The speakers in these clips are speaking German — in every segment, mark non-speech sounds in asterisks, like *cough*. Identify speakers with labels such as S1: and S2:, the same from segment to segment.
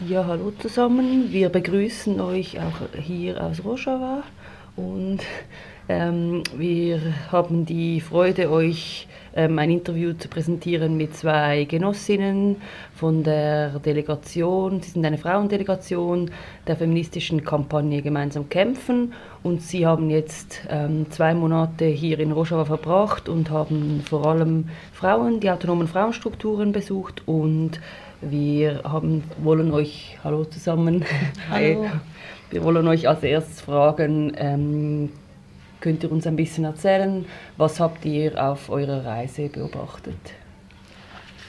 S1: Ja, hallo zusammen. Wir begrüßen euch auch hier aus Rojava und ähm, wir haben die Freude, euch ähm, ein Interview zu präsentieren mit zwei Genossinnen von der Delegation. Sie sind eine Frauendelegation der feministischen Kampagne Gemeinsam kämpfen und sie haben jetzt ähm, zwei Monate hier in Rojava verbracht und haben vor allem Frauen, die autonomen Frauenstrukturen besucht und wir haben, wollen euch, hallo zusammen,
S2: hallo.
S1: wir wollen euch als erstes fragen, ähm, könnt ihr uns ein bisschen erzählen, was habt ihr auf eurer Reise beobachtet?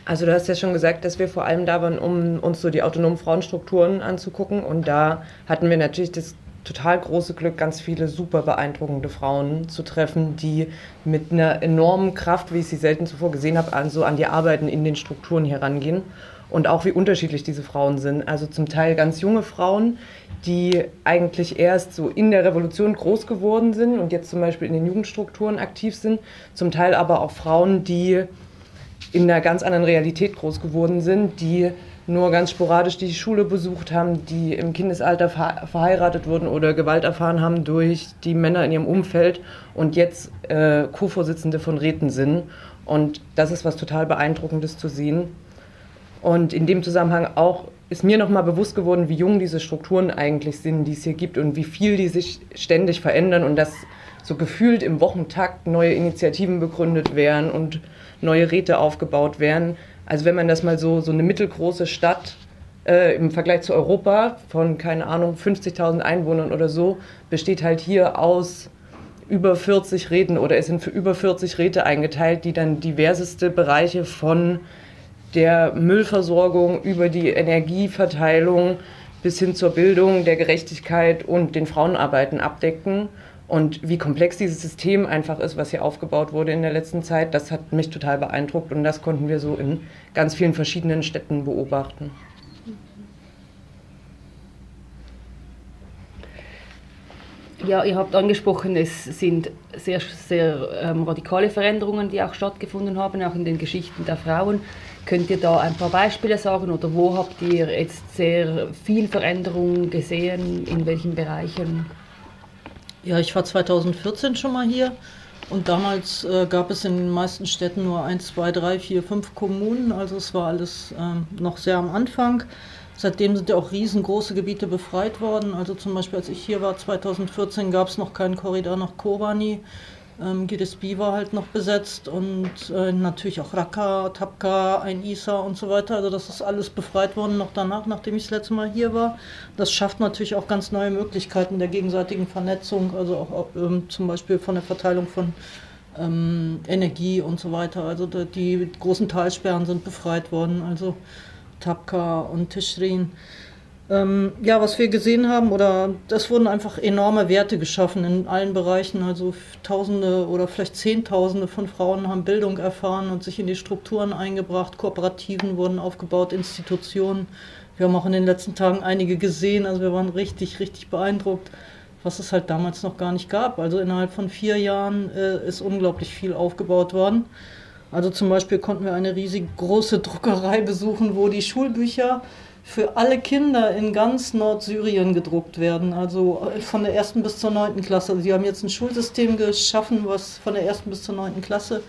S2: Also du hast ja schon gesagt, dass wir vor allem da waren, um uns so die autonomen Frauenstrukturen anzugucken. Und da hatten wir natürlich das total große Glück, ganz viele super beeindruckende Frauen zu treffen, die mit einer enormen Kraft, wie ich sie selten zuvor gesehen habe, an, so an die Arbeiten in den Strukturen herangehen und auch wie unterschiedlich diese Frauen sind. Also zum Teil ganz junge Frauen, die eigentlich erst so in der Revolution groß geworden sind und jetzt zum Beispiel in den Jugendstrukturen aktiv sind. Zum Teil aber auch Frauen, die in einer ganz anderen Realität groß geworden sind, die nur ganz sporadisch die Schule besucht haben, die im Kindesalter verheiratet wurden oder Gewalt erfahren haben durch die Männer in ihrem Umfeld und jetzt äh, Co-Vorsitzende von Räten sind. Und das ist was total Beeindruckendes zu sehen. Und in dem Zusammenhang auch ist mir nochmal bewusst geworden, wie jung diese Strukturen eigentlich sind, die es hier gibt und wie viel die sich ständig verändern und dass so gefühlt im Wochentakt neue Initiativen begründet werden und neue Räte aufgebaut werden. Also wenn man das mal so, so eine mittelgroße Stadt äh, im Vergleich zu Europa von, keine Ahnung, 50.000 Einwohnern oder so, besteht halt hier aus über 40 Räten oder es sind für über 40 Räte eingeteilt, die dann diverseste Bereiche von der Müllversorgung über die Energieverteilung bis hin zur Bildung, der Gerechtigkeit und den Frauenarbeiten abdecken. Und wie komplex dieses System einfach ist, was hier aufgebaut wurde in der letzten Zeit, das hat mich total beeindruckt und das konnten wir so in ganz vielen verschiedenen Städten beobachten.
S1: Ja, ihr habt angesprochen, es sind sehr, sehr ähm, radikale Veränderungen, die auch stattgefunden haben, auch in den Geschichten der Frauen. Könnt ihr da ein paar Beispiele sagen oder wo habt ihr jetzt sehr viel Veränderung gesehen, in welchen Bereichen?
S3: Ja, ich war 2014 schon mal hier und damals äh, gab es in den meisten Städten nur 1, 2, 3, 4, 5 Kommunen, also es war alles ähm, noch sehr am Anfang. Seitdem sind ja auch riesengroße Gebiete befreit worden. Also zum Beispiel, als ich hier war 2014, gab es noch keinen Korridor nach Kobani. Ähm, Gidesbi war halt noch besetzt und äh, natürlich auch Raqqa, Tapka, Ein Isa und so weiter. Also das ist alles befreit worden noch danach, nachdem ich das letzte Mal hier war. Das schafft natürlich auch ganz neue Möglichkeiten der gegenseitigen Vernetzung, also auch ähm, zum Beispiel von der Verteilung von ähm, Energie und so weiter. Also die, die großen Talsperren sind befreit worden, also Tapka und Tischrin. Ähm, ja, was wir gesehen haben, oder das wurden einfach enorme Werte geschaffen in allen Bereichen. Also Tausende oder vielleicht Zehntausende von Frauen haben Bildung erfahren und sich in die Strukturen eingebracht. Kooperativen wurden aufgebaut, Institutionen. Wir haben auch in den letzten Tagen einige gesehen. Also wir waren richtig, richtig beeindruckt, was es halt damals noch gar nicht gab. Also innerhalb von vier Jahren äh, ist unglaublich viel aufgebaut worden. Also zum Beispiel konnten wir eine riesig große Druckerei besuchen, wo die Schulbücher für alle Kinder in ganz Nordsyrien gedruckt werden, also äh, von der ersten bis zur neunten Klasse. Also sie haben jetzt ein Schulsystem geschaffen, was von der ersten bis zur neunten Klasse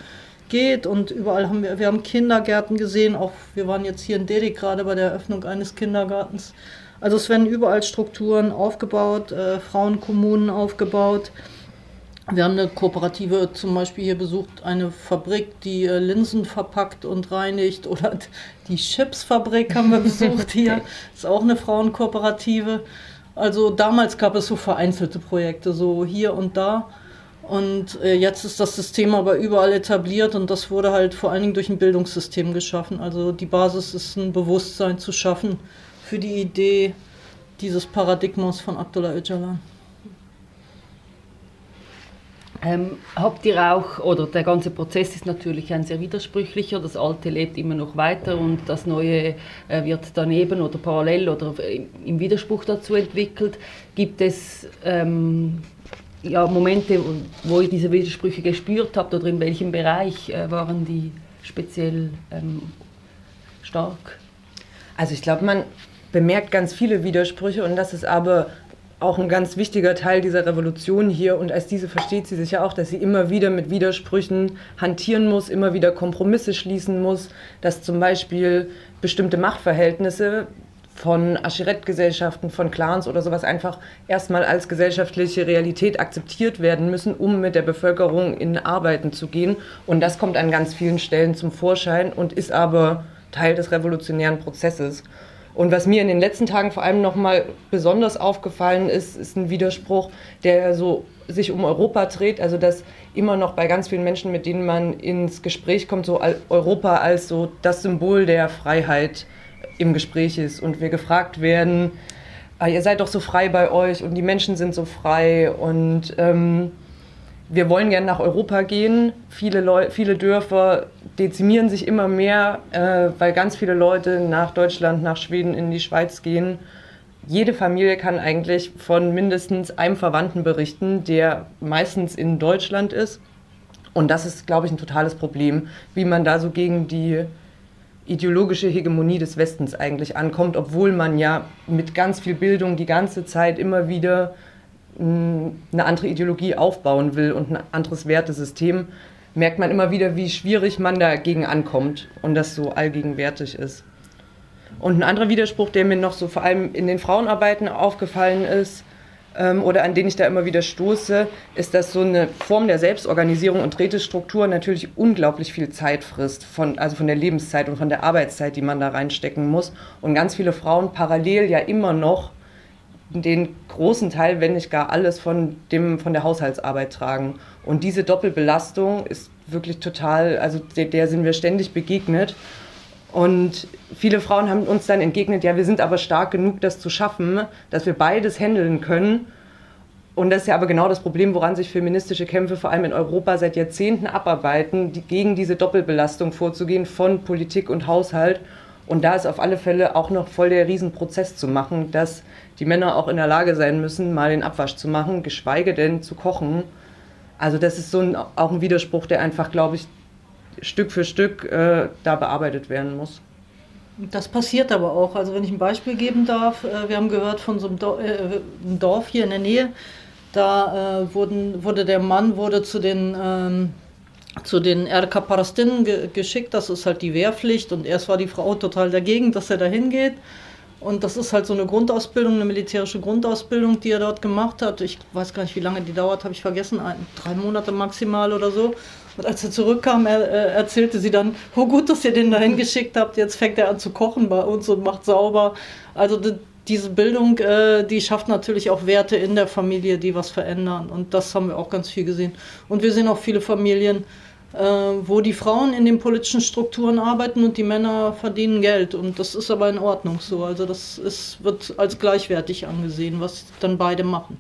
S3: geht und überall haben wir, wir haben Kindergärten gesehen, auch wir waren jetzt hier in Deli gerade bei der Eröffnung eines Kindergartens. Also es werden überall Strukturen aufgebaut, äh, Frauenkommunen aufgebaut. Wir haben eine Kooperative zum Beispiel hier besucht, eine Fabrik, die äh, Linsen verpackt und reinigt. *laughs* Oder die Chipsfabrik haben wir besucht hier. Ist auch eine Frauenkooperative. Also damals gab es so vereinzelte Projekte, so hier und da. Und äh, jetzt ist das System aber überall etabliert und das wurde halt vor allen Dingen durch ein Bildungssystem geschaffen. Also die Basis ist ein Bewusstsein zu schaffen für die Idee dieses Paradigmas von Abdullah Öcalan.
S1: Ähm, habt ihr auch, oder der ganze Prozess ist natürlich ein sehr widersprüchlicher, das Alte lebt immer noch weiter und das Neue äh, wird daneben oder parallel oder im Widerspruch dazu entwickelt. Gibt es ähm, ja, Momente, wo ihr diese Widersprüche gespürt habt oder in welchem Bereich äh, waren die speziell ähm, stark?
S2: Also ich glaube, man bemerkt ganz viele Widersprüche und das ist aber auch ein ganz wichtiger Teil dieser Revolution hier und als diese versteht sie sich ja auch, dass sie immer wieder mit Widersprüchen hantieren muss, immer wieder Kompromisse schließen muss, dass zum Beispiel bestimmte Machtverhältnisse von Aschirett-Gesellschaften, von Clans oder sowas einfach erstmal als gesellschaftliche Realität akzeptiert werden müssen, um mit der Bevölkerung in Arbeiten zu gehen. Und das kommt an ganz vielen Stellen zum Vorschein und ist aber Teil des revolutionären Prozesses. Und was mir in den letzten Tagen vor allem nochmal besonders aufgefallen ist, ist ein Widerspruch, der so sich um Europa dreht. Also dass immer noch bei ganz vielen Menschen, mit denen man ins Gespräch kommt, so Europa als so das Symbol der Freiheit im Gespräch ist und wir gefragt werden, ah, ihr seid doch so frei bei euch und die Menschen sind so frei und ähm, wir wollen gerne nach Europa gehen. Viele, Leu viele Dörfer dezimieren sich immer mehr, äh, weil ganz viele Leute nach Deutschland, nach Schweden, in die Schweiz gehen. Jede Familie kann eigentlich von mindestens einem Verwandten berichten, der meistens in Deutschland ist. Und das ist, glaube ich, ein totales Problem, wie man da so gegen die ideologische Hegemonie des Westens eigentlich ankommt, obwohl man ja mit ganz viel Bildung die ganze Zeit immer wieder hm, eine andere Ideologie aufbauen will und ein anderes Wertesystem, merkt man immer wieder, wie schwierig man dagegen ankommt und das so allgegenwärtig ist. Und ein anderer Widerspruch, der mir noch so vor allem in den Frauenarbeiten aufgefallen ist, ähm, oder an den ich da immer wieder stoße, ist, dass so eine Form der Selbstorganisierung und Rätestruktur natürlich unglaublich viel Zeit frisst, von, also von der Lebenszeit und von der Arbeitszeit, die man da reinstecken muss. Und ganz viele Frauen parallel ja immer noch den großen Teil, wenn nicht gar alles von, dem, von der Haushaltsarbeit tragen. Und diese Doppelbelastung ist wirklich total, also der, der sind wir ständig begegnet. Und viele Frauen haben uns dann entgegnet, ja, wir sind aber stark genug, das zu schaffen, dass wir beides handeln können. Und das ist ja aber genau das Problem, woran sich feministische Kämpfe vor allem in Europa seit Jahrzehnten abarbeiten, die, gegen diese Doppelbelastung vorzugehen von Politik und Haushalt. Und da ist auf alle Fälle auch noch voll der Riesenprozess zu machen, dass die Männer auch in der Lage sein müssen, mal den Abwasch zu machen, geschweige denn zu kochen. Also das ist so ein, auch ein Widerspruch, der einfach, glaube ich, Stück für Stück äh, da bearbeitet werden muss.
S3: Das passiert aber auch. Also wenn ich ein Beispiel geben darf, äh, wir haben gehört von so einem Dorf, äh, Dorf hier in der Nähe, da äh, wurden, wurde der Mann wurde zu den ähm, zu den Erka Parastinnen ge geschickt, das ist halt die Wehrpflicht und erst war die Frau total dagegen, dass er da hingeht. Und das ist halt so eine Grundausbildung, eine militärische Grundausbildung, die er dort gemacht hat. Ich weiß gar nicht, wie lange die dauert, habe ich vergessen, ein, drei Monate maximal oder so. Und als er zurückkam, er, äh, erzählte sie dann, oh gut, dass ihr den dahin geschickt habt, jetzt fängt er an zu kochen bei uns und macht sauber. Also die, diese Bildung, äh, die schafft natürlich auch Werte in der Familie, die was verändern. Und das haben wir auch ganz viel gesehen. Und wir sehen auch viele Familien, äh, wo die Frauen in den politischen Strukturen arbeiten und die Männer verdienen Geld. Und das ist aber in Ordnung so. Also das ist, wird als gleichwertig angesehen, was dann beide machen.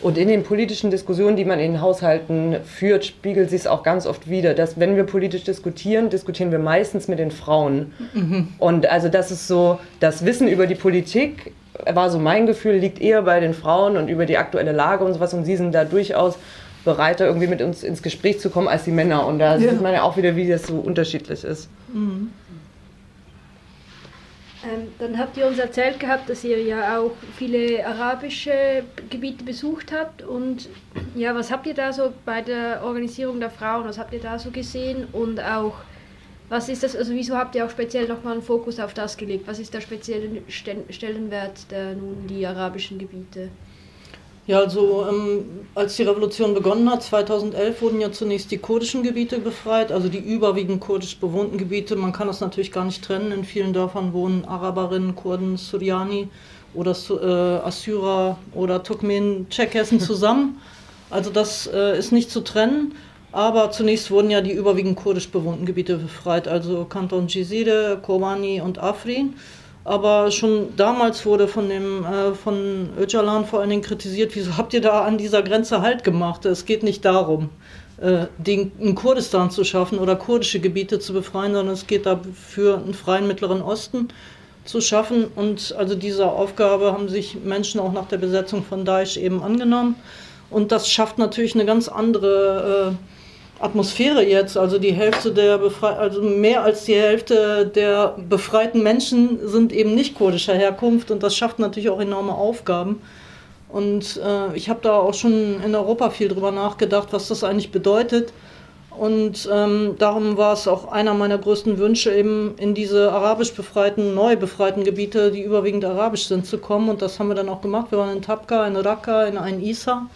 S2: Und in den politischen Diskussionen, die man in den Haushalten führt, spiegelt sich es auch ganz oft wieder, dass wenn wir politisch diskutieren, diskutieren wir meistens mit den Frauen. Mhm. Und also das ist so, das Wissen über die Politik, war so mein Gefühl, liegt eher bei den Frauen und über die aktuelle Lage und sowas. Und sie sind da durchaus bereiter, irgendwie mit uns ins Gespräch zu kommen als die Männer. Und da ja. sieht man ja auch wieder, wie das so unterschiedlich ist. Mhm.
S4: Ähm, dann habt ihr uns erzählt gehabt, dass ihr ja auch viele arabische Gebiete besucht habt. Und ja, was habt ihr da so bei der Organisierung der Frauen, was habt ihr da so gesehen? Und auch, was ist das, also wieso habt ihr auch speziell nochmal einen Fokus auf das gelegt? Was ist der spezielle Stellenwert der nun die arabischen Gebiete?
S3: Ja, also ähm, als die Revolution begonnen hat, 2011, wurden ja zunächst die kurdischen Gebiete befreit, also die überwiegend kurdisch bewohnten Gebiete. Man kann das natürlich gar nicht trennen. In vielen Dörfern wohnen Araberinnen, Kurden, Syriani oder äh, Assyrer oder Turkmenen, Tscherkessen zusammen. *laughs* Also das äh, ist nicht zu trennen. Aber zunächst wurden ja die überwiegend kurdisch bewohnten Gebiete befreit, also Kanton Jizide, Kobani und Afrin. Aber schon damals wurde von dem äh, von Öcalan vor allen Dingen kritisiert, wieso habt ihr da an dieser Grenze Halt gemacht? Es geht nicht darum, äh, den, Kurdistan zu schaffen oder kurdische Gebiete zu befreien, sondern es geht dafür, einen freien Mittleren Osten zu schaffen. Und also dieser Aufgabe haben sich Menschen auch nach der Besetzung von Daesh eben angenommen. Und das schafft natürlich eine ganz andere äh, Atmosphäre jetzt. Also die Hälfte der Befre also mehr als die Hälfte der befreiten Menschen sind eben nicht kurdischer Herkunft und das schafft natürlich auch enorme Aufgaben. Und äh, ich habe da auch schon in Europa viel drüber nachgedacht, was das eigentlich bedeutet. Und ähm, darum war es auch einer meiner größten Wünsche, eben in diese arabisch befreiten, neu befreiten Gebiete, die überwiegend arabisch sind, zu kommen. Und das haben wir dann auch gemacht. Wir waren in Tabqa, in Raqqa, in Ein Isa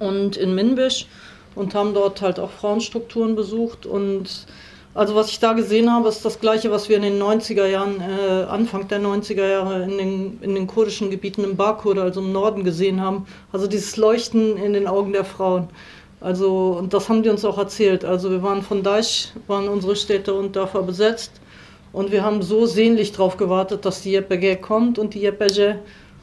S3: und in Minbisch und haben dort halt auch Frauenstrukturen besucht. Und also was ich da gesehen habe, ist das gleiche, was wir in den 90er Jahren, äh, Anfang der 90er Jahre in den, in den kurdischen Gebieten im Bakur, also im Norden gesehen haben. Also dieses Leuchten in den Augen der Frauen. Also, und das haben die uns auch erzählt. Also wir waren von Daesh, waren unsere Städte und Dörfer besetzt. Und wir haben so sehnlich darauf gewartet, dass die YPG kommt und die YPG.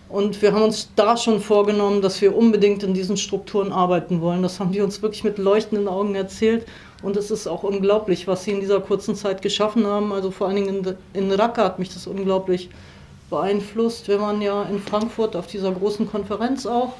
S3: Und wir haben uns da schon vorgenommen, dass wir unbedingt in diesen Strukturen arbeiten wollen. Das haben die uns wirklich mit leuchtenden Augen erzählt. Und es ist auch unglaublich, was sie in dieser kurzen Zeit geschaffen haben. Also vor allen Dingen in, in Raqqa hat mich das unglaublich beeinflusst. Wir waren ja in Frankfurt auf dieser großen Konferenz auch.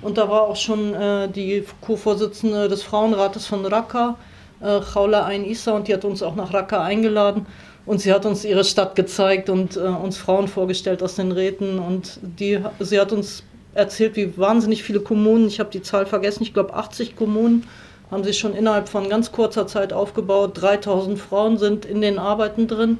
S3: Und da war auch schon äh, die Co-Vorsitzende des Frauenrates von Raqqa, äh, Khawla Ain Issa, und die hat uns auch nach Raqqa eingeladen. Und sie hat uns ihre Stadt gezeigt und äh, uns Frauen vorgestellt aus den Räten. Und die, sie hat uns erzählt, wie wahnsinnig viele Kommunen, ich habe die Zahl vergessen, ich glaube 80 Kommunen, haben sich schon innerhalb von ganz kurzer Zeit aufgebaut. 3000 Frauen sind in den Arbeiten drin.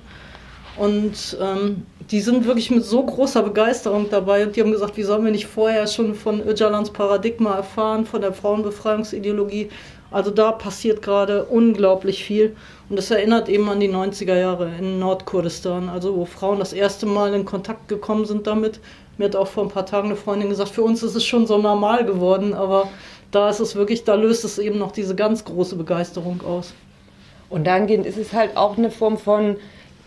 S3: Und ähm, die sind wirklich mit so großer Begeisterung dabei und die haben gesagt, wie sollen wir nicht vorher schon von Öcalans Paradigma erfahren, von der Frauenbefreiungsideologie. Also da passiert gerade unglaublich viel und das erinnert eben an die 90er Jahre in Nordkurdistan, also wo Frauen das erste Mal in Kontakt gekommen sind damit. Mir hat auch vor ein paar Tagen eine Freundin gesagt, für uns ist es schon so normal geworden, aber da ist es wirklich, da löst es eben noch diese ganz große Begeisterung aus.
S2: Und dahingehend ist es halt auch eine Form von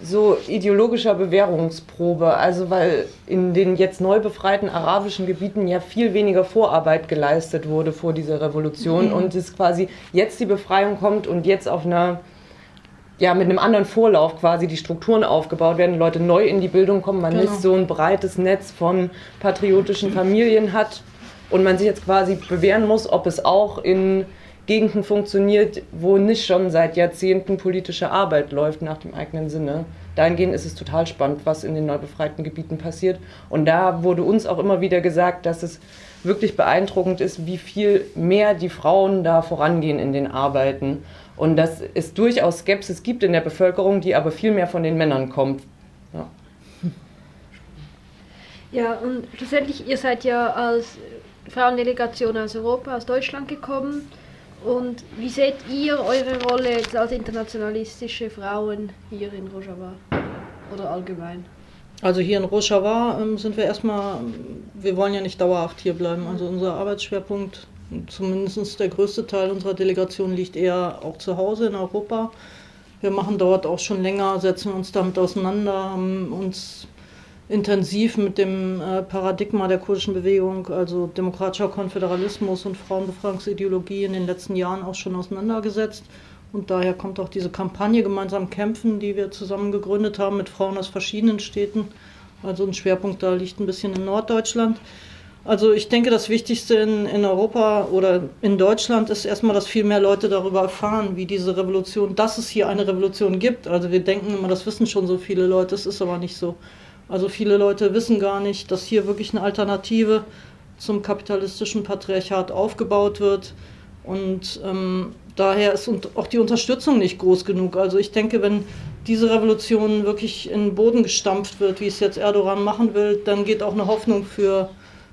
S2: so ideologischer Bewährungsprobe. Also weil in den jetzt neu befreiten arabischen Gebieten ja viel weniger Vorarbeit geleistet wurde vor dieser Revolution mhm. und es quasi jetzt die Befreiung kommt und jetzt auf einer ja, mit einem anderen Vorlauf quasi die Strukturen aufgebaut werden, Leute neu in die Bildung kommen, man genau. nicht so ein breites Netz von patriotischen Familien hat und man sich jetzt quasi bewähren muss, ob es auch in Gegenden funktioniert, wo nicht schon seit Jahrzehnten politische Arbeit läuft nach dem eigenen Sinne. Dahingehend ist es total spannend, was in den neu befreiten Gebieten passiert. Und da wurde uns auch immer wieder gesagt, dass es wirklich beeindruckend ist, wie viel mehr die Frauen da vorangehen in den Arbeiten. Und dass es durchaus Skepsis gibt in der Bevölkerung, die aber viel mehr von den Männern kommt. Ja,
S4: ja und schlussendlich, ihr seid ja als Frauendelegation aus Europa, aus Deutschland gekommen. Und wie seht ihr eure Rolle jetzt als internationalistische Frauen hier in Rojava oder allgemein?
S3: Also hier in Rojava ähm, sind wir erstmal, wir wollen ja nicht dauerhaft hier bleiben. Also unser Arbeitsschwerpunkt, zumindest der größte Teil unserer Delegation liegt eher auch zu Hause in Europa. Wir machen dort auch schon länger, setzen uns damit auseinander, haben uns intensiv mit dem äh, Paradigma der kurdischen Bewegung, also demokratischer Konföderalismus und Frauenbefreiungsideologie in den letzten Jahren auch schon auseinandergesetzt. Und daher kommt auch diese Kampagne Gemeinsam kämpfen, die wir zusammen gegründet haben mit Frauen aus verschiedenen Städten. Also ein Schwerpunkt da liegt ein bisschen in Norddeutschland. Also ich denke, das Wichtigste in, in Europa oder in Deutschland ist erstmal, dass viel mehr Leute darüber erfahren, wie diese Revolution, dass es hier eine Revolution gibt. Also wir denken immer, das wissen schon so viele Leute, es ist aber nicht so. Also viele Leute wissen gar nicht, dass hier wirklich eine Alternative zum kapitalistischen Patriarchat aufgebaut wird. Und ähm, daher ist auch die Unterstützung nicht groß genug. Also ich denke, wenn diese Revolution wirklich in den Boden gestampft wird, wie es jetzt Erdogan machen will, dann geht auch eine Hoffnung für,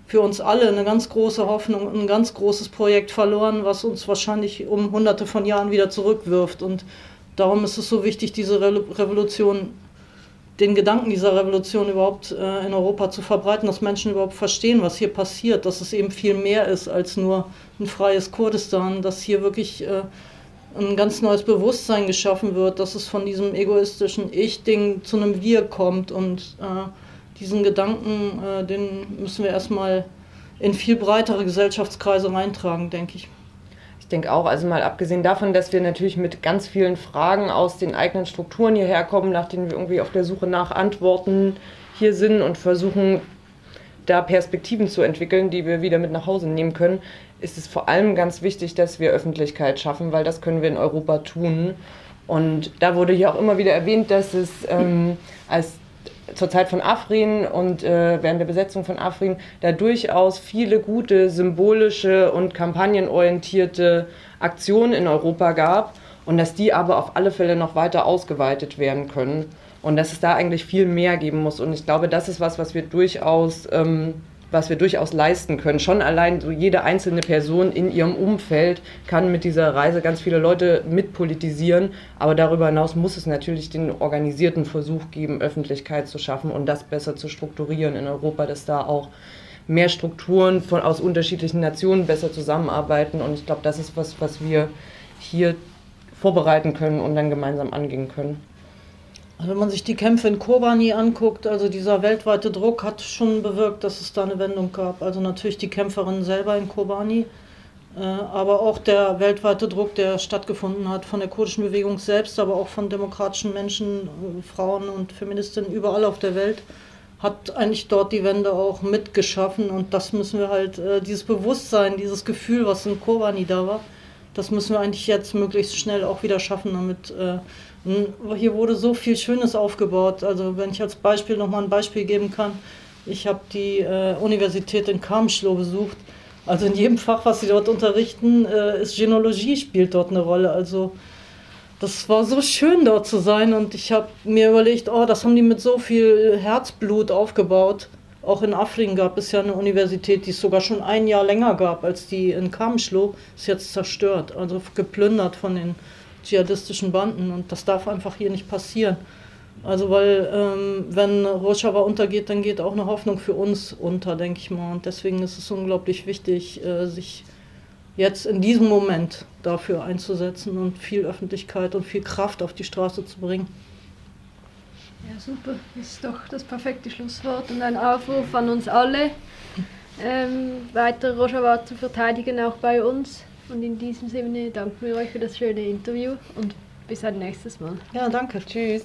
S3: für uns alle, eine ganz große Hoffnung, ein ganz großes Projekt verloren, was uns wahrscheinlich um hunderte von Jahren wieder zurückwirft. Und darum ist es so wichtig, diese Re Revolution den Gedanken dieser Revolution überhaupt äh, in Europa zu verbreiten, dass Menschen überhaupt verstehen, was hier passiert, dass es eben viel mehr ist als nur ein freies Kurdistan, dass hier wirklich äh, ein ganz neues Bewusstsein geschaffen wird, dass es von diesem egoistischen Ich-Ding zu einem Wir kommt und äh, diesen Gedanken, äh, den müssen wir erstmal in viel breitere Gesellschaftskreise reintragen, denke ich.
S2: Ich denke auch, also mal abgesehen davon, dass wir natürlich mit ganz vielen Fragen aus den eigenen Strukturen hierher kommen, nach denen wir irgendwie auf der Suche nach Antworten hier sind und versuchen, da Perspektiven zu entwickeln, die wir wieder mit nach Hause nehmen können, ist es vor allem ganz wichtig, dass wir Öffentlichkeit schaffen, weil das können wir in Europa tun. Und da wurde hier auch immer wieder erwähnt, dass es ähm, als zur Zeit von Afrin und äh, während der Besetzung von Afrin da durchaus viele gute symbolische und kampagnenorientierte Aktionen in Europa gab und dass die aber auf alle Fälle noch weiter ausgeweitet werden können und dass es da eigentlich viel mehr geben muss. Und ich glaube, das ist was, was wir durchaus ähm, was wir durchaus leisten können. Schon allein so jede einzelne Person in ihrem Umfeld kann mit dieser Reise ganz viele Leute mitpolitisieren, aber darüber hinaus muss es natürlich den organisierten Versuch geben, Öffentlichkeit zu schaffen und das besser zu strukturieren in Europa, dass da auch mehr Strukturen von, aus unterschiedlichen Nationen besser zusammenarbeiten und ich glaube, das ist was, was wir hier vorbereiten können und dann gemeinsam angehen können.
S3: Also wenn man sich die Kämpfe in Kobani anguckt, also dieser weltweite Druck hat schon bewirkt, dass es da eine Wendung gab. Also natürlich die Kämpferinnen selber in Kobani, äh, aber auch der weltweite Druck, der stattgefunden hat von der kurdischen Bewegung selbst, aber auch von demokratischen Menschen, äh, Frauen und Feministinnen überall auf der Welt, hat eigentlich dort die Wende auch mitgeschaffen. Und das müssen wir halt, äh, dieses Bewusstsein, dieses Gefühl, was in Kobani da war, das müssen wir eigentlich jetzt möglichst schnell auch wieder schaffen, damit hm, hier wurde so viel Schönes aufgebaut. Also wenn ich als Beispiel nochmal ein Beispiel geben kann. Ich habe die äh, Universität in Kamschlo besucht. Also in jedem Fach, was sie dort unterrichten, äh, ist Genologie spielt dort eine Rolle. Also das war so schön dort zu sein und ich habe mir überlegt, oh, das haben die mit so viel Herzblut aufgebaut. Auch in Afrin gab es ja eine Universität, die es sogar schon ein Jahr länger gab als die in Kamschlo, ist jetzt zerstört, also geplündert von den dschihadistischen Banden und das darf einfach hier nicht passieren. Also weil ähm, wenn Rojava untergeht, dann geht auch eine Hoffnung für uns unter, denke ich mal. Und deswegen ist es unglaublich wichtig, äh, sich jetzt in diesem Moment dafür einzusetzen und viel Öffentlichkeit und viel Kraft auf die Straße zu bringen.
S4: Ja, super. Das ist doch das perfekte Schlusswort und ein Aufruf an uns alle, ähm, weiter Rojava zu verteidigen, auch bei uns. Und in diesem Sinne danken wir euch für das schöne Interview und bis ein nächstes Mal.
S3: Ja, danke. Tschüss.